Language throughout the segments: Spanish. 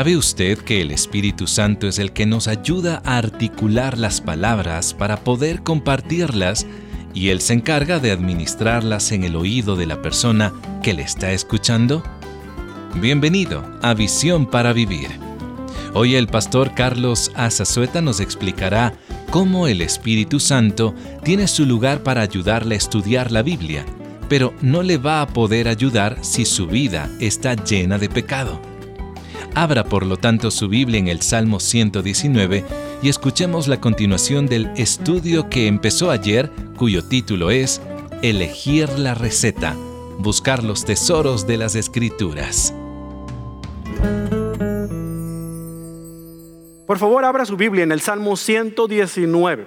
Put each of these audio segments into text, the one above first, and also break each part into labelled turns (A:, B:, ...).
A: ¿Sabe usted que el Espíritu Santo es el que nos ayuda a articular las palabras para poder compartirlas y Él se encarga de administrarlas en el oído de la persona que le está escuchando? Bienvenido a Visión para Vivir. Hoy el pastor Carlos Azazueta nos explicará cómo el Espíritu Santo tiene su lugar para ayudarle a estudiar la Biblia, pero no le va a poder ayudar si su vida está llena de pecado. Abra por lo tanto su Biblia en el Salmo 119 y escuchemos la continuación del estudio que empezó ayer, cuyo título es Elegir la receta, buscar los tesoros de las Escrituras.
B: Por favor, abra su Biblia en el Salmo 119.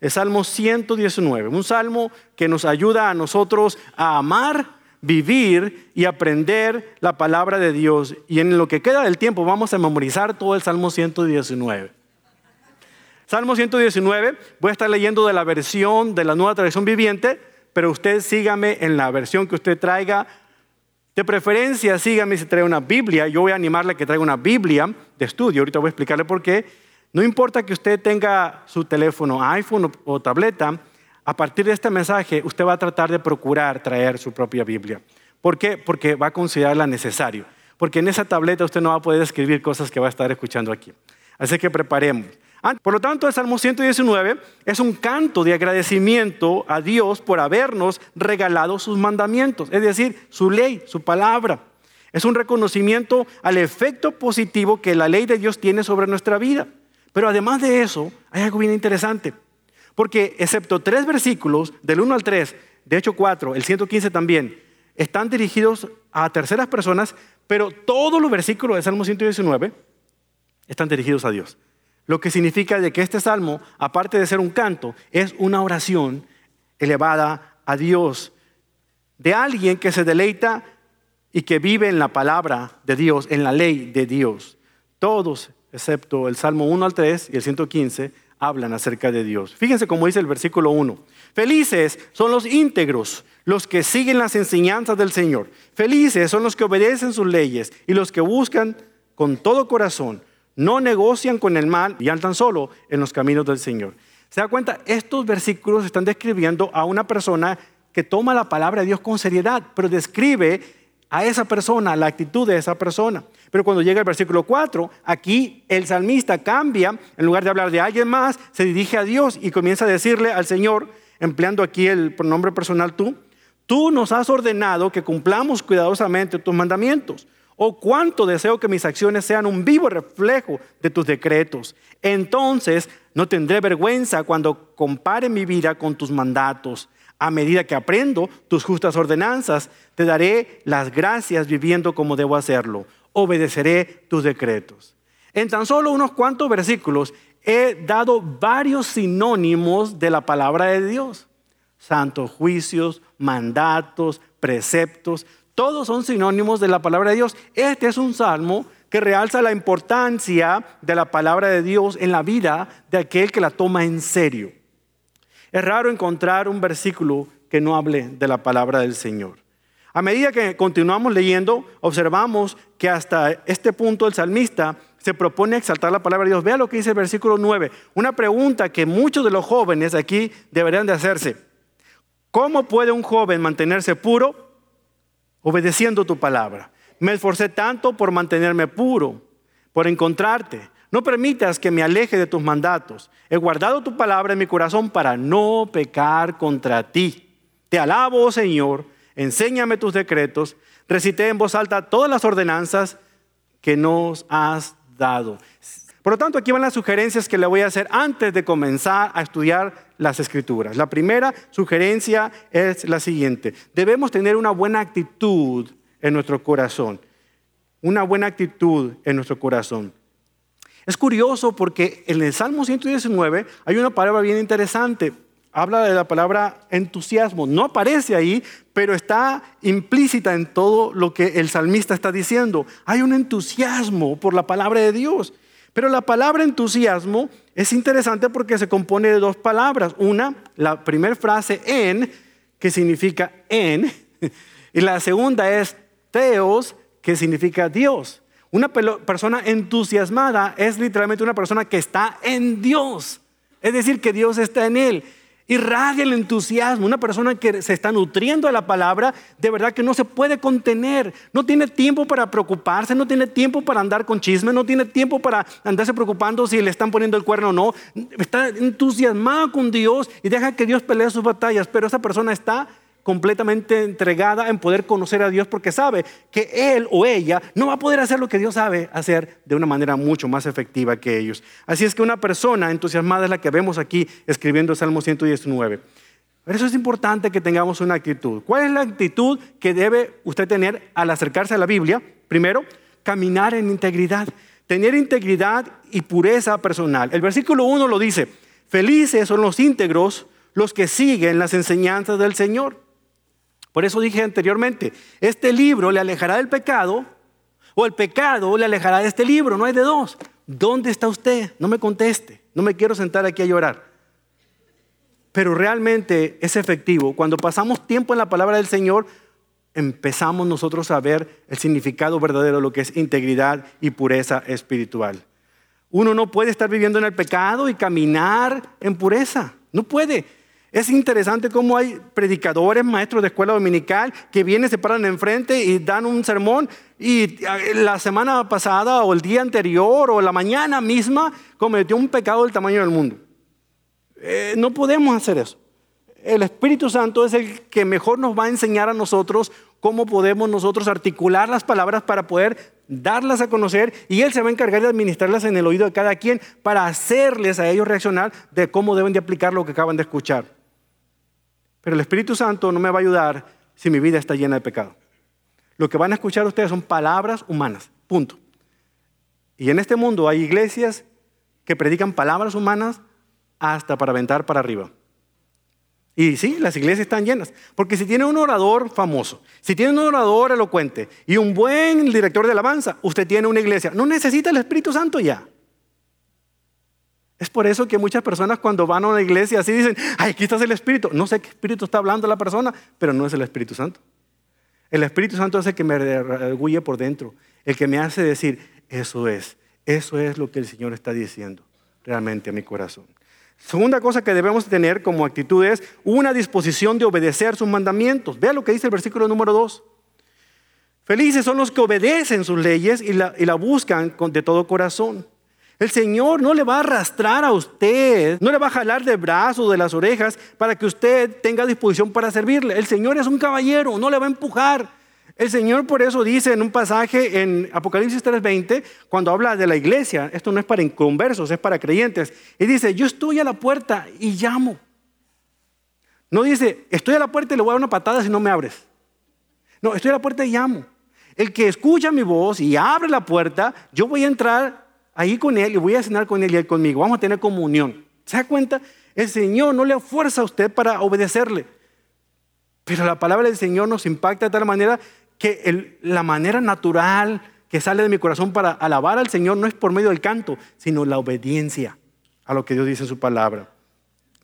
B: El Salmo 119, un salmo que nos ayuda a nosotros a amar vivir y aprender la palabra de Dios. Y en lo que queda del tiempo vamos a memorizar todo el Salmo 119. Salmo 119, voy a estar leyendo de la versión de la nueva tradición viviente, pero usted sígame en la versión que usted traiga. De preferencia, sígame si trae una Biblia. Yo voy a animarle a que traiga una Biblia de estudio. Ahorita voy a explicarle por qué. No importa que usted tenga su teléfono, iPhone o tableta, a partir de este mensaje, usted va a tratar de procurar traer su propia Biblia. ¿Por qué? Porque va a considerarla necesario. Porque en esa tableta usted no va a poder escribir cosas que va a estar escuchando aquí. Así que preparemos. Ah, por lo tanto, el Salmo 119 es un canto de agradecimiento a Dios por habernos regalado sus mandamientos, es decir, su ley, su palabra. Es un reconocimiento al efecto positivo que la ley de Dios tiene sobre nuestra vida. Pero además de eso, hay algo bien interesante. Porque excepto tres versículos, del 1 al 3, de hecho 4, el 115 también, están dirigidos a terceras personas, pero todos los versículos del Salmo 119 están dirigidos a Dios. Lo que significa de que este salmo, aparte de ser un canto, es una oración elevada a Dios, de alguien que se deleita y que vive en la palabra de Dios, en la ley de Dios. Todos, excepto el Salmo 1 al 3 y el 115, hablan acerca de Dios. Fíjense cómo dice el versículo 1. Felices son los íntegros, los que siguen las enseñanzas del Señor. Felices son los que obedecen sus leyes y los que buscan con todo corazón. No negocian con el mal y andan solo en los caminos del Señor. ¿Se da cuenta? Estos versículos están describiendo a una persona que toma la palabra de Dios con seriedad, pero describe a esa persona, la actitud de esa persona. Pero cuando llega el versículo 4, aquí el salmista cambia, en lugar de hablar de alguien más, se dirige a Dios y comienza a decirle al Señor, empleando aquí el pronombre personal tú, tú nos has ordenado que cumplamos cuidadosamente tus mandamientos. Oh, cuánto deseo que mis acciones sean un vivo reflejo de tus decretos. Entonces no tendré vergüenza cuando compare mi vida con tus mandatos. A medida que aprendo tus justas ordenanzas, te daré las gracias viviendo como debo hacerlo. Obedeceré tus decretos. En tan solo unos cuantos versículos he dado varios sinónimos de la palabra de Dios. Santos juicios, mandatos, preceptos, todos son sinónimos de la palabra de Dios. Este es un salmo que realza la importancia de la palabra de Dios en la vida de aquel que la toma en serio. Es raro encontrar un versículo que no hable de la palabra del Señor. A medida que continuamos leyendo, observamos que hasta este punto el salmista se propone exaltar la palabra de Dios. Vea lo que dice el versículo 9. Una pregunta que muchos de los jóvenes aquí deberían de hacerse. ¿Cómo puede un joven mantenerse puro obedeciendo tu palabra? Me esforcé tanto por mantenerme puro, por encontrarte. No permitas que me aleje de tus mandatos. He guardado tu palabra en mi corazón para no pecar contra ti. Te alabo, Señor, enséñame tus decretos. Recité en voz alta todas las ordenanzas que nos has dado. Por lo tanto, aquí van las sugerencias que le voy a hacer antes de comenzar a estudiar las escrituras. La primera sugerencia es la siguiente. Debemos tener una buena actitud en nuestro corazón. Una buena actitud en nuestro corazón. Es curioso porque en el Salmo 119 hay una palabra bien interesante. Habla de la palabra entusiasmo. No aparece ahí, pero está implícita en todo lo que el salmista está diciendo. Hay un entusiasmo por la palabra de Dios. Pero la palabra entusiasmo es interesante porque se compone de dos palabras. Una, la primera frase en, que significa en, y la segunda es teos, que significa Dios. Una persona entusiasmada es literalmente una persona que está en Dios. Es decir, que Dios está en él. Irradia el entusiasmo. Una persona que se está nutriendo de la palabra, de verdad que no se puede contener. No tiene tiempo para preocuparse, no tiene tiempo para andar con chisme, no tiene tiempo para andarse preocupando si le están poniendo el cuerno o no. Está entusiasmado con Dios y deja que Dios pelee sus batallas, pero esa persona está completamente entregada en poder conocer a Dios porque sabe que él o ella no va a poder hacer lo que Dios sabe hacer de una manera mucho más efectiva que ellos. Así es que una persona entusiasmada es la que vemos aquí escribiendo Salmo 119. Por eso es importante que tengamos una actitud. ¿Cuál es la actitud que debe usted tener al acercarse a la Biblia? Primero, caminar en integridad. Tener integridad y pureza personal. El versículo 1 lo dice, felices son los íntegros los que siguen las enseñanzas del Señor. Por eso dije anteriormente, este libro le alejará del pecado o el pecado le alejará de este libro, no hay de dos. ¿Dónde está usted? No me conteste, no me quiero sentar aquí a llorar. Pero realmente es efectivo. Cuando pasamos tiempo en la palabra del Señor, empezamos nosotros a ver el significado verdadero de lo que es integridad y pureza espiritual. Uno no puede estar viviendo en el pecado y caminar en pureza. No puede. Es interesante cómo hay predicadores, maestros de escuela dominical que vienen, se paran enfrente y dan un sermón y la semana pasada o el día anterior o la mañana misma cometió un pecado del tamaño del mundo. Eh, no podemos hacer eso. El Espíritu Santo es el que mejor nos va a enseñar a nosotros cómo podemos nosotros articular las palabras para poder darlas a conocer y Él se va a encargar de administrarlas en el oído de cada quien para hacerles a ellos reaccionar de cómo deben de aplicar lo que acaban de escuchar. Pero el Espíritu Santo no me va a ayudar si mi vida está llena de pecado. Lo que van a escuchar ustedes son palabras humanas, punto. Y en este mundo hay iglesias que predican palabras humanas hasta para aventar para arriba. Y sí, las iglesias están llenas. Porque si tiene un orador famoso, si tiene un orador elocuente y un buen director de alabanza, usted tiene una iglesia. No necesita el Espíritu Santo ya. Es por eso que muchas personas cuando van a una iglesia así dicen, ay, aquí está el Espíritu. No sé qué Espíritu está hablando la persona, pero no es el Espíritu Santo. El Espíritu Santo es el que me reguye por dentro, el que me hace decir, eso es, eso es lo que el Señor está diciendo realmente a mi corazón. Segunda cosa que debemos tener como actitud es una disposición de obedecer sus mandamientos. Vea lo que dice el versículo número 2. Felices son los que obedecen sus leyes y la, y la buscan de todo corazón. El Señor no le va a arrastrar a usted, no le va a jalar de brazos, de las orejas, para que usted tenga disposición para servirle. El Señor es un caballero, no le va a empujar. El Señor por eso dice en un pasaje en Apocalipsis 3:20, cuando habla de la iglesia, esto no es para inconversos, es para creyentes, y dice, yo estoy a la puerta y llamo. No dice, estoy a la puerta y le voy a dar una patada si no me abres. No, estoy a la puerta y llamo. El que escucha mi voz y abre la puerta, yo voy a entrar ahí con Él y voy a cenar con Él y Él conmigo. Vamos a tener comunión. ¿Se da cuenta? El Señor no le fuerza a usted para obedecerle. Pero la palabra del Señor nos impacta de tal manera que la manera natural que sale de mi corazón para alabar al Señor no es por medio del canto, sino la obediencia a lo que Dios dice en su palabra.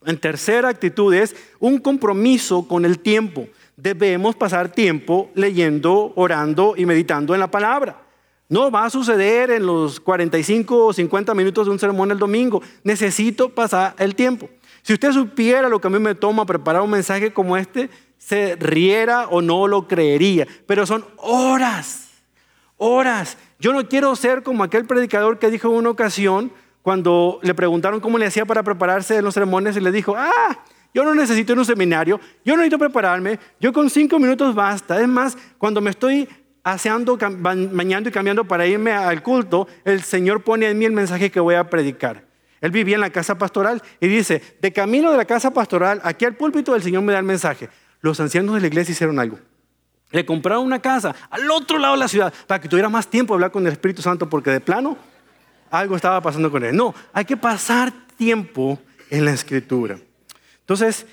B: En tercera actitud es un compromiso con el tiempo. Debemos pasar tiempo leyendo, orando y meditando en la palabra. No va a suceder en los 45 o 50 minutos de un sermón el domingo. Necesito pasar el tiempo. Si usted supiera lo que a mí me toma preparar un mensaje como este, se riera o no lo creería. Pero son horas, horas. Yo no quiero ser como aquel predicador que dijo en una ocasión, cuando le preguntaron cómo le hacía para prepararse en los sermones, y le dijo, ah, yo no necesito ir un seminario, yo no necesito prepararme, yo con cinco minutos basta. Es más, cuando me estoy aseando, bañando y cambiando para irme al culto, el Señor pone en mí el mensaje que voy a predicar. Él vivía en la casa pastoral y dice, de camino de la casa pastoral, aquí al púlpito el Señor me da el mensaje. Los ancianos de la iglesia hicieron algo. Le compraron una casa al otro lado de la ciudad para que tuviera más tiempo de hablar con el Espíritu Santo porque de plano algo estaba pasando con él. No, hay que pasar tiempo en la escritura. Entonces,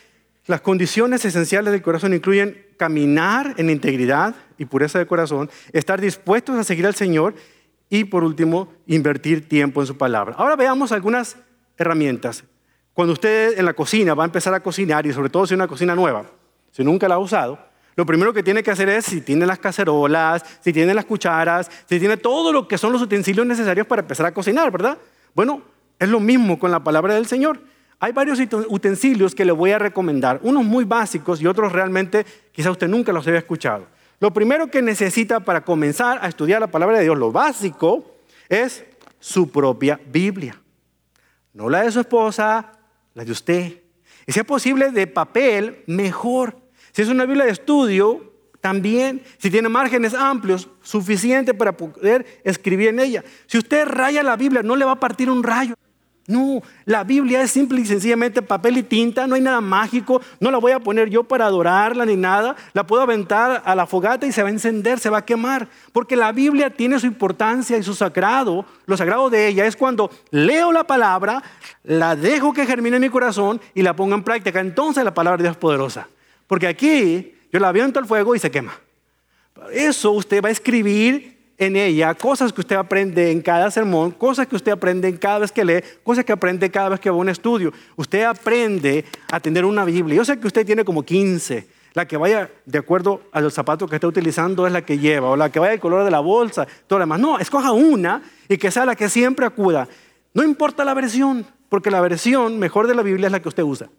B: las condiciones esenciales del corazón incluyen caminar en integridad y pureza de corazón, estar dispuestos a seguir al Señor y por último, invertir tiempo en su palabra. Ahora veamos algunas herramientas. Cuando usted en la cocina va a empezar a cocinar y sobre todo si es una cocina nueva, si nunca la ha usado, lo primero que tiene que hacer es si tiene las cacerolas, si tiene las cucharas, si tiene todo lo que son los utensilios necesarios para empezar a cocinar, ¿verdad? Bueno, es lo mismo con la palabra del Señor. Hay varios utensilios que le voy a recomendar, unos muy básicos y otros realmente quizá usted nunca los haya escuchado. Lo primero que necesita para comenzar a estudiar la palabra de Dios, lo básico, es su propia Biblia. No la de su esposa, la de usted. Y si es posible de papel, mejor. Si es una Biblia de estudio, también. Si tiene márgenes amplios, suficiente para poder escribir en ella. Si usted raya la Biblia, no le va a partir un rayo. No, la Biblia es simple y sencillamente papel y tinta, no hay nada mágico, no la voy a poner yo para adorarla ni nada, la puedo aventar a la fogata y se va a encender, se va a quemar, porque la Biblia tiene su importancia y su sagrado, lo sagrado de ella es cuando leo la palabra, la dejo que germine en mi corazón y la pongo en práctica, entonces la palabra de Dios es poderosa, porque aquí yo la aviento al fuego y se quema. Eso usted va a escribir en ella cosas que usted aprende en cada sermón, cosas que usted aprende en cada vez que lee, cosas que aprende cada vez que va a un estudio. Usted aprende a tener una Biblia. Yo sé que usted tiene como 15. La que vaya de acuerdo a los zapatos que está utilizando es la que lleva, o la que vaya el color de la bolsa, todo lo demás. No, escoja una y que sea la que siempre acuda. No importa la versión, porque la versión mejor de la Biblia es la que usted usa.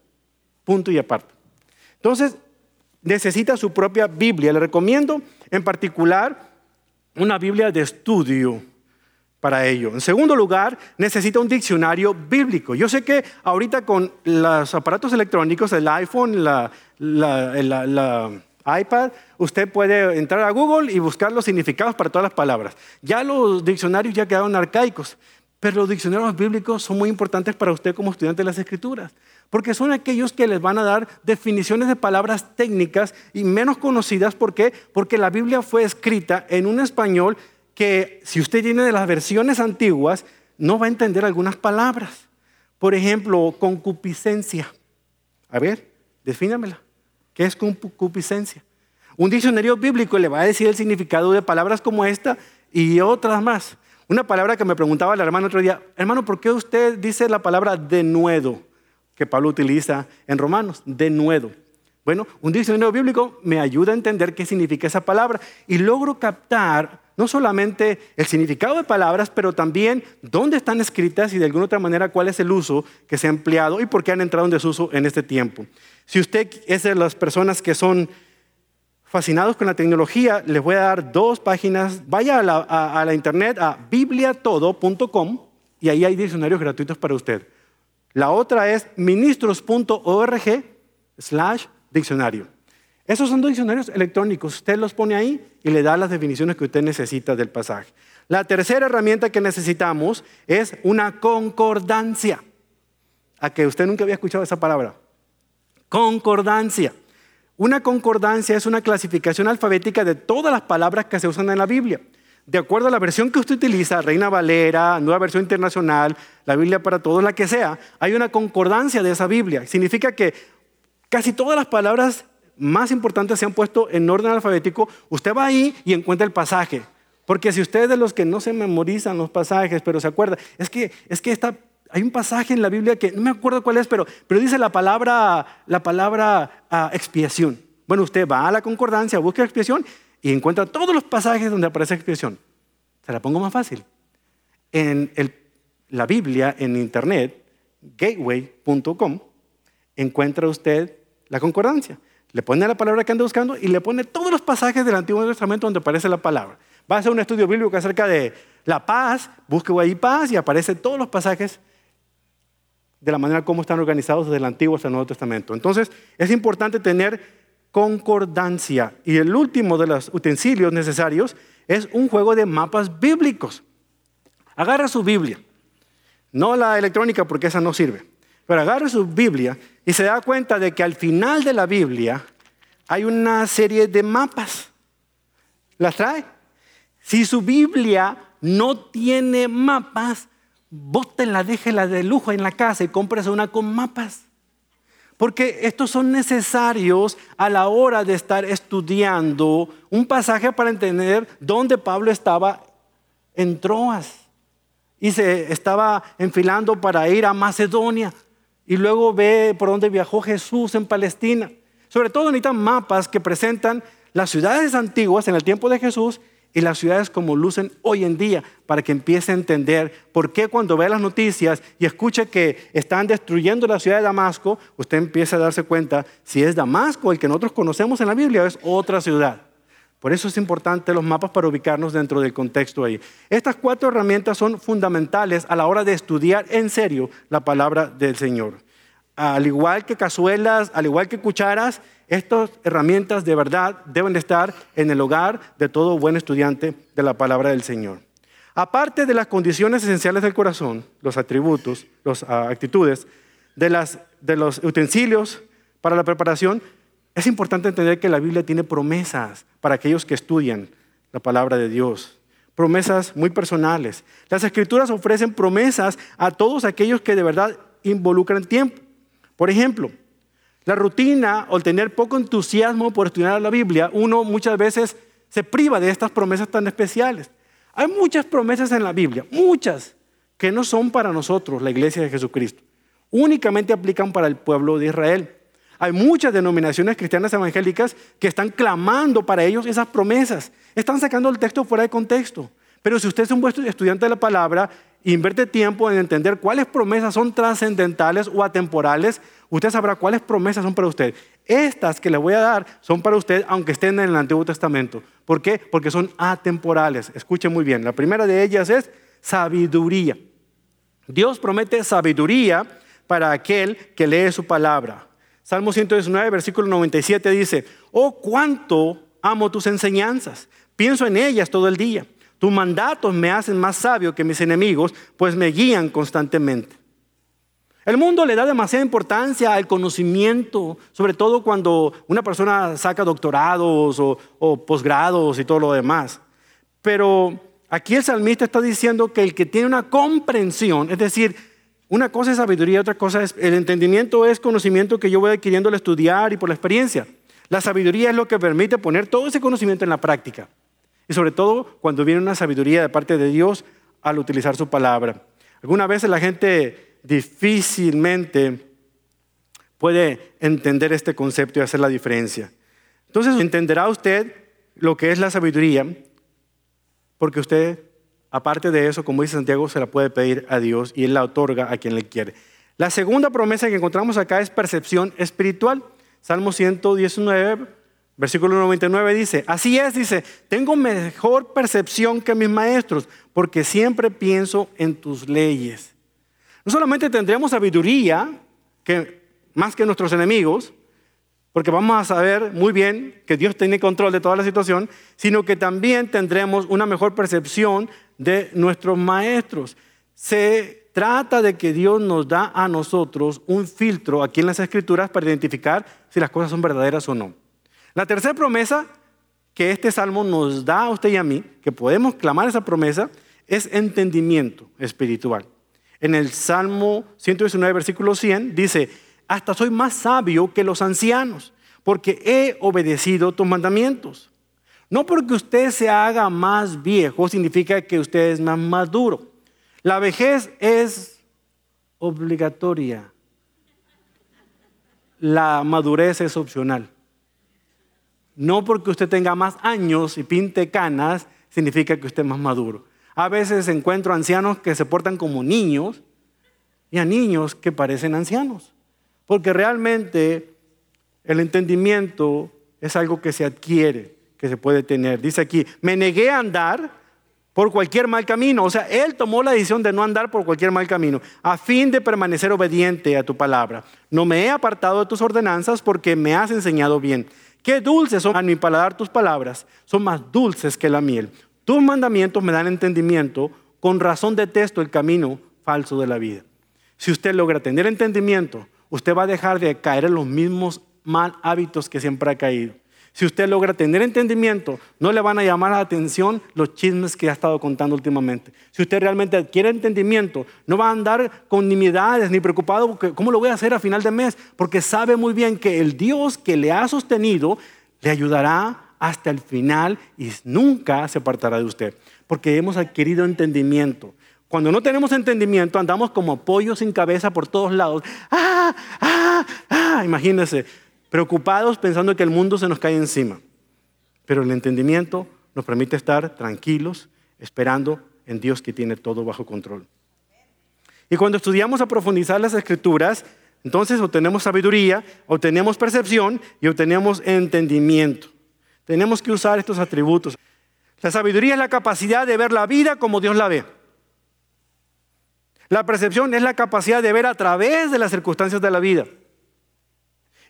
B: Punto y aparte. Entonces, necesita su propia Biblia. Le recomiendo en particular una Biblia de estudio para ello. En segundo lugar, necesita un diccionario bíblico. Yo sé que ahorita con los aparatos electrónicos, el iPhone, la, iPad, usted puede entrar a Google y buscar los significados para todas las palabras. Ya los diccionarios ya quedaron arcaicos, pero los diccionarios bíblicos son muy importantes para usted como estudiante de las escrituras porque son aquellos que les van a dar definiciones de palabras técnicas y menos conocidas. ¿Por qué? Porque la Biblia fue escrita en un español que si usted tiene de las versiones antiguas, no va a entender algunas palabras. Por ejemplo, concupiscencia. A ver, defínamela. ¿Qué es concupiscencia? Un diccionario bíblico le va a decir el significado de palabras como esta y otras más. Una palabra que me preguntaba el hermano otro día, hermano, ¿por qué usted dice la palabra denuedo? que Pablo utiliza en Romanos, de nuevo. Bueno, un diccionario bíblico me ayuda a entender qué significa esa palabra y logro captar no solamente el significado de palabras, pero también dónde están escritas y de alguna otra manera cuál es el uso que se ha empleado y por qué han entrado en desuso en este tiempo. Si usted es de las personas que son fascinados con la tecnología, les voy a dar dos páginas. Vaya a la, internet a bibliatodo.com y ahí hay diccionarios gratuitos para usted. La otra es ministros.org slash diccionario. Esos son dos diccionarios electrónicos. Usted los pone ahí y le da las definiciones que usted necesita del pasaje. La tercera herramienta que necesitamos es una concordancia. A que usted nunca había escuchado esa palabra. Concordancia. Una concordancia es una clasificación alfabética de todas las palabras que se usan en la Biblia de acuerdo a la versión que usted utiliza, Reina Valera, Nueva Versión Internacional, la Biblia para todos, la que sea, hay una concordancia de esa Biblia. Significa que casi todas las palabras más importantes se han puesto en orden alfabético. Usted va ahí y encuentra el pasaje. Porque si usted es de los que no se memorizan los pasajes, pero se acuerda, es que, es que hay un pasaje en la Biblia que no me acuerdo cuál es, pero, pero dice la palabra, la palabra ah, expiación. Bueno, usted va a la concordancia, busca expiación y encuentra todos los pasajes donde aparece expresión. Se la pongo más fácil. En la Biblia, en internet, gateway.com, encuentra usted la concordancia. Le pone la palabra que anda buscando y le pone todos los pasajes del Antiguo Testamento donde aparece la palabra. Va a hacer un estudio bíblico acerca de la paz, busque ahí paz y aparecen todos los pasajes de la manera como están organizados desde el Antiguo hasta el Nuevo Testamento. Entonces, es importante tener concordancia. Y el último de los utensilios necesarios es un juego de mapas bíblicos. Agarra su Biblia, no la electrónica porque esa no sirve, pero agarra su Biblia y se da cuenta de que al final de la Biblia hay una serie de mapas. ¿Las trae? Si su Biblia no tiene mapas, bótenla, déjela de lujo en la casa y cómprese una con mapas. Porque estos son necesarios a la hora de estar estudiando un pasaje para entender dónde Pablo estaba en Troas y se estaba enfilando para ir a Macedonia y luego ve por dónde viajó Jesús en Palestina. Sobre todo necesitan mapas que presentan las ciudades antiguas en el tiempo de Jesús y las ciudades como lucen hoy en día para que empiece a entender por qué cuando ve las noticias y escuche que están destruyendo la ciudad de Damasco, usted empieza a darse cuenta si es Damasco el que nosotros conocemos en la Biblia o es otra ciudad. Por eso es importante los mapas para ubicarnos dentro del contexto ahí. Estas cuatro herramientas son fundamentales a la hora de estudiar en serio la palabra del Señor. Al igual que cazuelas, al igual que cucharas, estas herramientas de verdad deben de estar en el hogar de todo buen estudiante de la palabra del Señor. Aparte de las condiciones esenciales del corazón, los atributos, las ah, actitudes, de, de los utensilios para la preparación, es importante entender que la Biblia tiene promesas para aquellos que estudian la palabra de Dios. Promesas muy personales. Las escrituras ofrecen promesas a todos aquellos que de verdad involucran tiempo. Por ejemplo, la rutina o el tener poco entusiasmo por estudiar la Biblia, uno muchas veces se priva de estas promesas tan especiales. Hay muchas promesas en la Biblia, muchas, que no son para nosotros, la iglesia de Jesucristo. Únicamente aplican para el pueblo de Israel. Hay muchas denominaciones cristianas evangélicas que están clamando para ellos esas promesas. Están sacando el texto fuera de contexto. Pero si usted es un buen estudiante de la palabra, invierte tiempo en entender cuáles promesas son trascendentales o atemporales, usted sabrá cuáles promesas son para usted. Estas que le voy a dar son para usted, aunque estén en el Antiguo Testamento. ¿Por qué? Porque son atemporales. Escuche muy bien. La primera de ellas es sabiduría. Dios promete sabiduría para aquel que lee su palabra. Salmo 119, versículo 97 dice, oh, cuánto amo tus enseñanzas. Pienso en ellas todo el día. Tus mandatos me hacen más sabio que mis enemigos, pues me guían constantemente. El mundo le da demasiada importancia al conocimiento, sobre todo cuando una persona saca doctorados o, posgrados y todo lo demás. Pero aquí el salmista está diciendo que el que tiene una comprensión, es decir, una cosa es sabiduría, otra cosa es el entendimiento, es conocimiento que yo voy adquiriendo al estudiar y por la experiencia. La sabiduría es lo que permite poner todo ese conocimiento en la práctica. Y sobre todo cuando viene una sabiduría de parte de Dios al utilizar su palabra. Algunas veces la gente difícilmente puede entender este concepto y hacer la diferencia. Entonces entenderá usted lo que es la sabiduría, porque usted, aparte de eso, como dice Santiago, se la puede pedir a Dios y Él la otorga a quien le quiere. La segunda promesa que encontramos acá es percepción espiritual. Salmo 119, Versículo 99 dice, así es, dice, tengo mejor percepción que mis maestros, porque siempre pienso en tus leyes. No solamente tendremos sabiduría, que, más que nuestros enemigos, porque vamos a saber muy bien que Dios tiene control de toda la situación, sino que también tendremos una mejor percepción de nuestros maestros. Se trata de que Dios nos da a nosotros un filtro aquí en las escrituras para identificar si las cosas son verdaderas o no. La tercera promesa que este salmo nos da a usted y a mí, que podemos clamar esa promesa, es entendimiento espiritual. En el Salmo 119, versículo 100, dice, hasta soy más sabio que los ancianos, porque he obedecido tus mandamientos. No porque usted se haga más viejo significa que usted es más maduro. La vejez es obligatoria. La madurez es opcional. No porque usted tenga más años y pinte canas, significa que usted es más maduro. A veces encuentro ancianos que se portan como niños y a niños que parecen ancianos. Porque realmente el entendimiento es algo que se adquiere, que se puede tener. Dice aquí, me negué a andar por cualquier mal camino. O sea, Él tomó la decisión de no andar por cualquier mal camino, a fin de permanecer obediente a tu palabra. No me he apartado de tus ordenanzas porque me has enseñado bien. Qué dulces son a mi paladar tus palabras, son más dulces que la miel. Tus mandamientos me dan entendimiento, con razón detesto el camino falso de la vida. Si usted logra tener entendimiento, usted va a dejar de caer en los mismos mal hábitos que siempre ha caído. Si usted logra tener entendimiento, no le van a llamar la atención los chismes que ha estado contando últimamente. Si usted realmente adquiere entendimiento, no va a andar con nimiedades ni preocupado porque cómo lo voy a hacer a final de mes, porque sabe muy bien que el Dios que le ha sostenido le ayudará hasta el final y nunca se apartará de usted, porque hemos adquirido entendimiento. Cuando no tenemos entendimiento, andamos como pollos sin cabeza por todos lados. ¡Ah! ¡Ah! ¡Ah! Imagínese preocupados pensando que el mundo se nos cae encima. Pero el entendimiento nos permite estar tranquilos, esperando en Dios que tiene todo bajo control. Y cuando estudiamos a profundizar las escrituras, entonces obtenemos sabiduría, obtenemos percepción y obtenemos entendimiento. Tenemos que usar estos atributos. La sabiduría es la capacidad de ver la vida como Dios la ve. La percepción es la capacidad de ver a través de las circunstancias de la vida.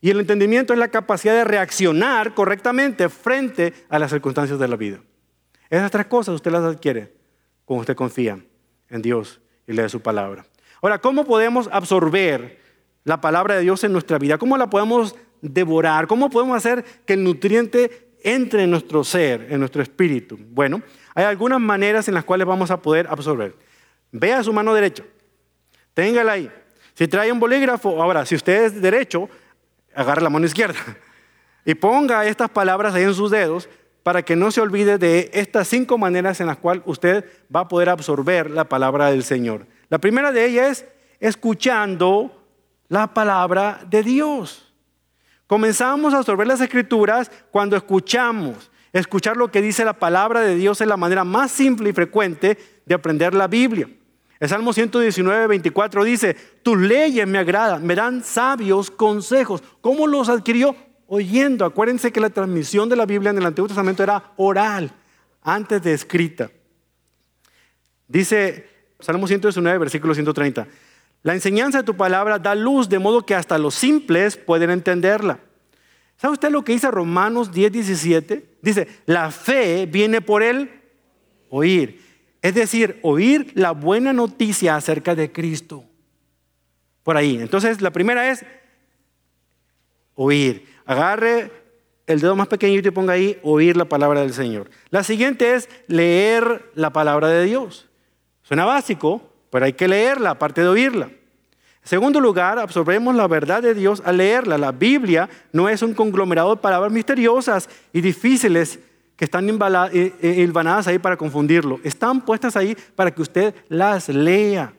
B: Y el entendimiento es la capacidad de reaccionar correctamente frente a las circunstancias de la vida. Esas tres cosas usted las adquiere cuando usted confía en Dios y lee su palabra. Ahora, ¿cómo podemos absorber la palabra de Dios en nuestra vida? ¿Cómo la podemos devorar? ¿Cómo podemos hacer que el nutriente entre en nuestro ser, en nuestro espíritu? Bueno, hay algunas maneras en las cuales vamos a poder absorber. Vea su mano derecha, téngala ahí. Si trae un bolígrafo, ahora, si usted es derecho, agarre la mano izquierda y ponga estas palabras ahí en sus dedos para que no se olvide de estas cinco maneras en las cuales usted va a poder absorber la palabra del Señor. La primera de ellas es escuchando la palabra de Dios. Comenzamos a absorber las escrituras cuando escuchamos. Escuchar lo que dice la palabra de Dios es la manera más simple y frecuente de aprender la Biblia. El Salmo 119, 24 dice, tus leyes me agradan, me dan sabios consejos. ¿Cómo los adquirió? Oyendo. Acuérdense que la transmisión de la Biblia en el Antiguo Testamento era oral, antes de escrita. Dice Salmo 119, versículo 130, la enseñanza de tu palabra da luz de modo que hasta los simples pueden entenderla. ¿Sabe usted lo que dice Romanos 10, 17? Dice, la fe viene por el oír. Es decir, oír la buena noticia acerca de Cristo. Por ahí. Entonces, la primera es oír. Agarre el dedo más pequeñito y ponga ahí oír la palabra del Señor. La siguiente es leer la palabra de Dios. Suena básico, pero hay que leerla aparte de oírla. En segundo lugar, absorbemos la verdad de Dios al leerla. La Biblia no es un conglomerado de palabras misteriosas y difíciles que están eh, eh, hilvanadas ahí para confundirlo. Están puestas ahí para que usted las lea.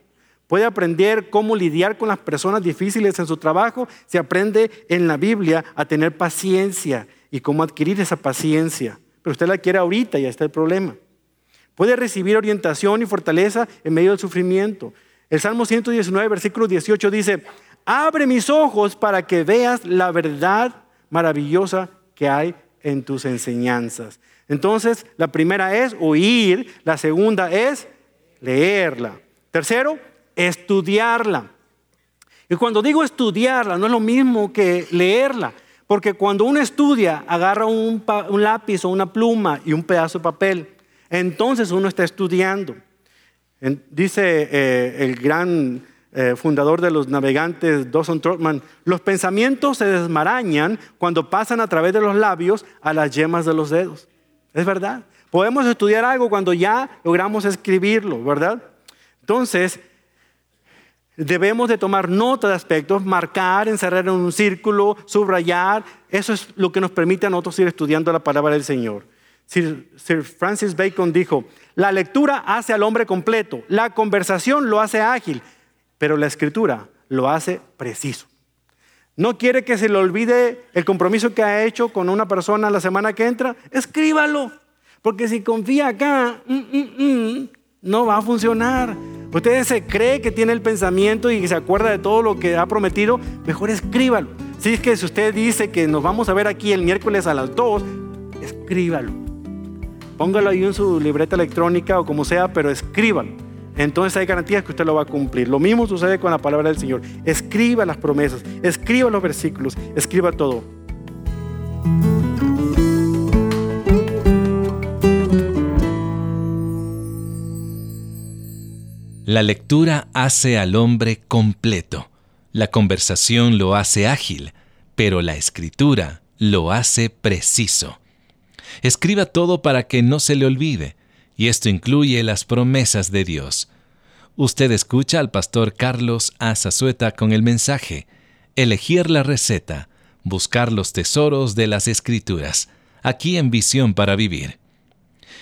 B: Puede aprender cómo lidiar con las personas difíciles en su trabajo. Se aprende en la Biblia a tener paciencia y cómo adquirir esa paciencia. Pero usted la quiere ahorita y ahí está el problema. Puede recibir orientación y fortaleza en medio del sufrimiento. El Salmo 119, versículo 18 dice, abre mis ojos para que veas la verdad maravillosa que hay en tus enseñanzas. Entonces, la primera es oír, la segunda es leerla. Tercero, estudiarla. Y cuando digo estudiarla, no es lo mismo que leerla, porque cuando uno estudia, agarra un, lápiz o una pluma y un pedazo de papel, entonces uno está estudiando. dice eh, el gran eh, fundador de los navegantes, Dawson Trotman, los pensamientos se desmarañan cuando pasan a través de los labios a las yemas de los dedos. Es verdad. Podemos estudiar algo cuando ya logramos escribirlo, ¿verdad? Entonces, debemos de tomar nota de aspectos, marcar, encerrar en un círculo, subrayar. Eso es lo que nos permite a nosotros ir estudiando la palabra del Señor. Sir Francis Bacon dijo, la lectura hace al hombre completo, la conversación lo hace ágil, pero la escritura lo hace preciso. No quiere que se le olvide el compromiso que ha hecho con una persona la semana que entra, escríbalo, porque si confía acá, mm, mm, mm, no va a funcionar. Usted se cree que tiene el pensamiento y se acuerda de todo lo que ha prometido, mejor escríbalo. Si es que si usted dice que nos vamos a ver aquí el miércoles a las 2, escríbalo. Póngalo ahí en su libreta electrónica o como sea, pero escríbalo entonces hay garantías que usted lo va a cumplir. Lo mismo sucede con la palabra del Señor. Escriba las promesas, escriba los versículos, escriba todo.
A: La lectura hace al hombre completo. La conversación lo hace ágil, pero la escritura lo hace preciso. Escriba todo para que no se le olvide y esto incluye las promesas de Dios. Usted escucha al pastor Carlos Azazueta con el mensaje, elegir la receta, buscar los tesoros de las escrituras, aquí en Visión para Vivir.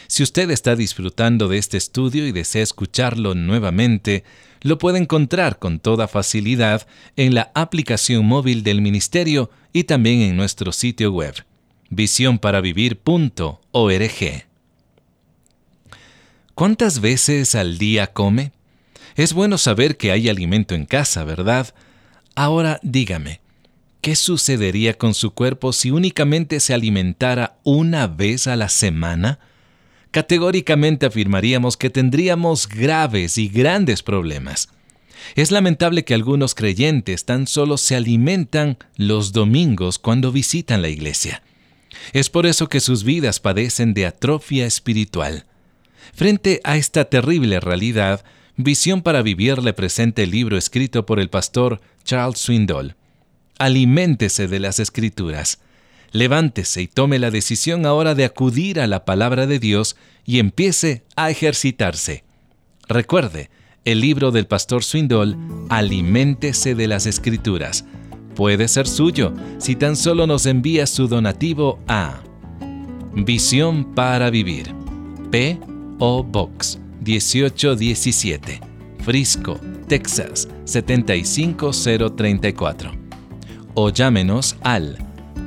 A: Si usted está disfrutando de este estudio y desea escucharlo nuevamente, lo puede encontrar con toda facilidad en la aplicación móvil del Ministerio y también en nuestro sitio web, visionparavivir.org. ¿Cuántas veces al día come? Es bueno saber que hay alimento en casa, ¿verdad? Ahora dígame, ¿qué sucedería con su cuerpo si únicamente se alimentara una vez a la semana? categóricamente afirmaríamos que tendríamos graves y grandes problemas. Es lamentable que algunos creyentes tan solo se alimentan los domingos cuando visitan la iglesia. Es por eso que sus vidas padecen de atrofia espiritual. Frente a esta terrible realidad, Visión para Vivir le presenta el libro escrito por el pastor Charles Swindoll. Aliméntese de las escrituras. Levántese y tome la decisión ahora de acudir a la palabra de Dios y empiece a ejercitarse. Recuerde, el libro del pastor Swindoll, Aliméntese de las Escrituras, puede ser suyo si tan solo nos envía su donativo a Visión para Vivir, P.O. Box 1817, Frisco, Texas 75034. O llámenos al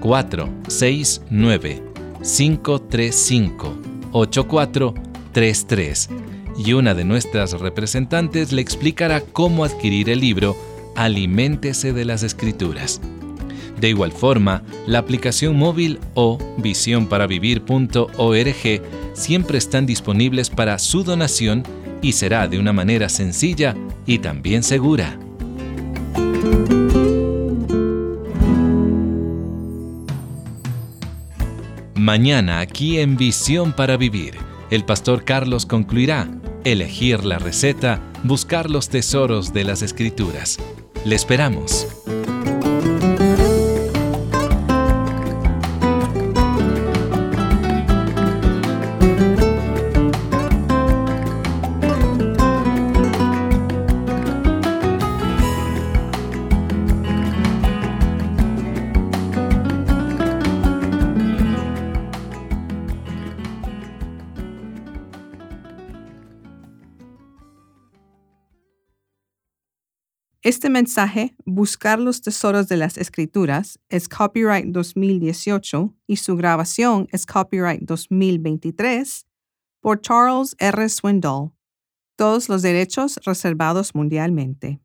A: 469 535 8433 y una de nuestras representantes le explicará cómo adquirir el libro Aliméntese de las Escrituras. De igual forma, la aplicación móvil o visionparavivir.org siempre están disponibles para su donación y será de una manera sencilla y también segura. Mañana aquí en Visión para Vivir, el pastor Carlos concluirá, elegir la receta, buscar los tesoros de las escrituras. Le esperamos.
C: Mensaje, Buscar los Tesoros de las Escrituras, es copyright 2018 y su grabación es copyright 2023 por Charles R. Swindoll. Todos los derechos reservados mundialmente.